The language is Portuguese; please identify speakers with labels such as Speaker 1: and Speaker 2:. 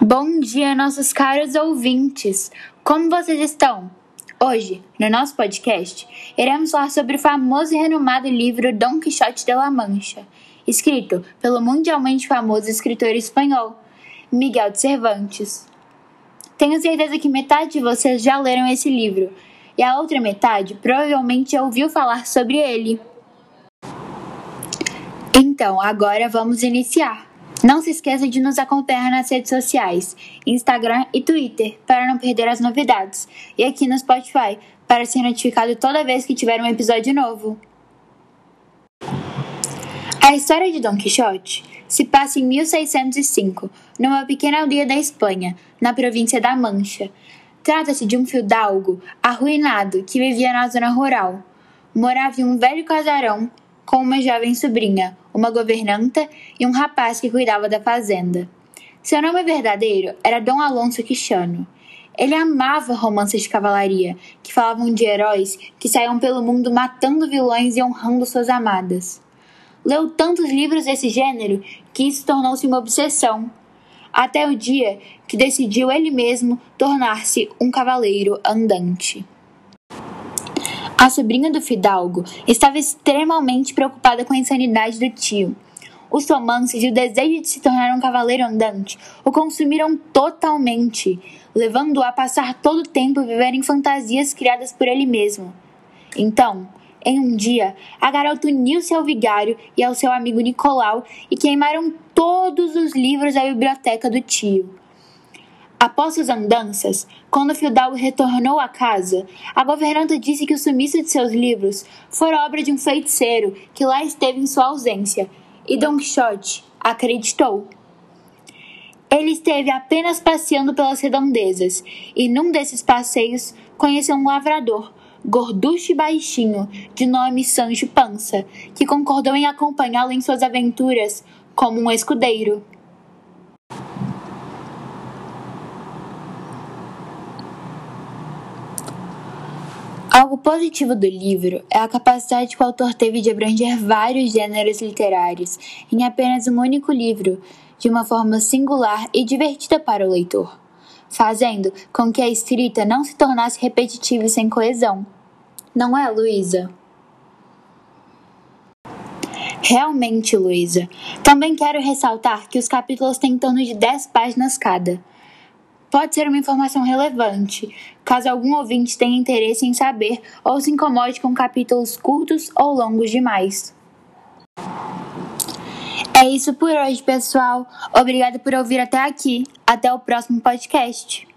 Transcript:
Speaker 1: Bom dia, nossos caros ouvintes! Como vocês estão? Hoje, no nosso podcast, iremos falar sobre o famoso e renomado livro Dom Quixote de la Mancha, escrito pelo mundialmente famoso escritor espanhol Miguel de Cervantes. Tenho certeza que metade de vocês já leram esse livro, e a outra metade provavelmente já ouviu falar sobre ele. Então, agora vamos iniciar. Não se esqueça de nos acompanhar nas redes sociais, Instagram e Twitter, para não perder as novidades, e aqui no Spotify, para ser notificado toda vez que tiver um episódio novo. A história de Dom Quixote se passa em 1605, numa pequena aldeia da Espanha, na província da Mancha. Trata-se de um fidalgo arruinado que vivia na zona rural. Morava em um velho casarão com uma jovem sobrinha, uma governanta e um rapaz que cuidava da fazenda. Seu nome verdadeiro era Dom Alonso Quixano. Ele amava romances de cavalaria, que falavam de heróis que saíam pelo mundo matando vilões e honrando suas amadas. Leu tantos livros desse gênero que isso tornou-se uma obsessão, até o dia que decidiu ele mesmo tornar-se um cavaleiro andante. A sobrinha do fidalgo estava extremamente preocupada com a insanidade do tio. Os romances e o desejo de se tornar um cavaleiro andante o consumiram totalmente, levando-o a passar todo o tempo viver em fantasias criadas por ele mesmo. Então, em um dia, a garota uniu-se ao vigário e ao seu amigo Nicolau e queimaram todos os livros da biblioteca do tio. Após suas andanças, quando Fidalgo retornou à casa, a governanta disse que o sumiço de seus livros fora obra de um feiticeiro que lá esteve em sua ausência, e Don Quixote acreditou. Ele esteve apenas passeando pelas redondezas, e num desses passeios conheceu um lavrador, gorducho e baixinho, de nome Sancho Pança, que concordou em acompanhá-lo em suas aventuras como um escudeiro. Algo positivo do livro é a capacidade que o autor teve de abranger vários gêneros literários em apenas um único livro, de uma forma singular e divertida para o leitor, fazendo com que a escrita não se tornasse repetitiva e sem coesão. Não é, Luísa? Realmente, Luísa. Também quero ressaltar que os capítulos têm em torno de 10 páginas cada pode ser uma informação relevante, caso algum ouvinte tenha interesse em saber ou se incomode com capítulos curtos ou longos demais. É isso por hoje, pessoal. Obrigada por ouvir até aqui. Até o próximo podcast.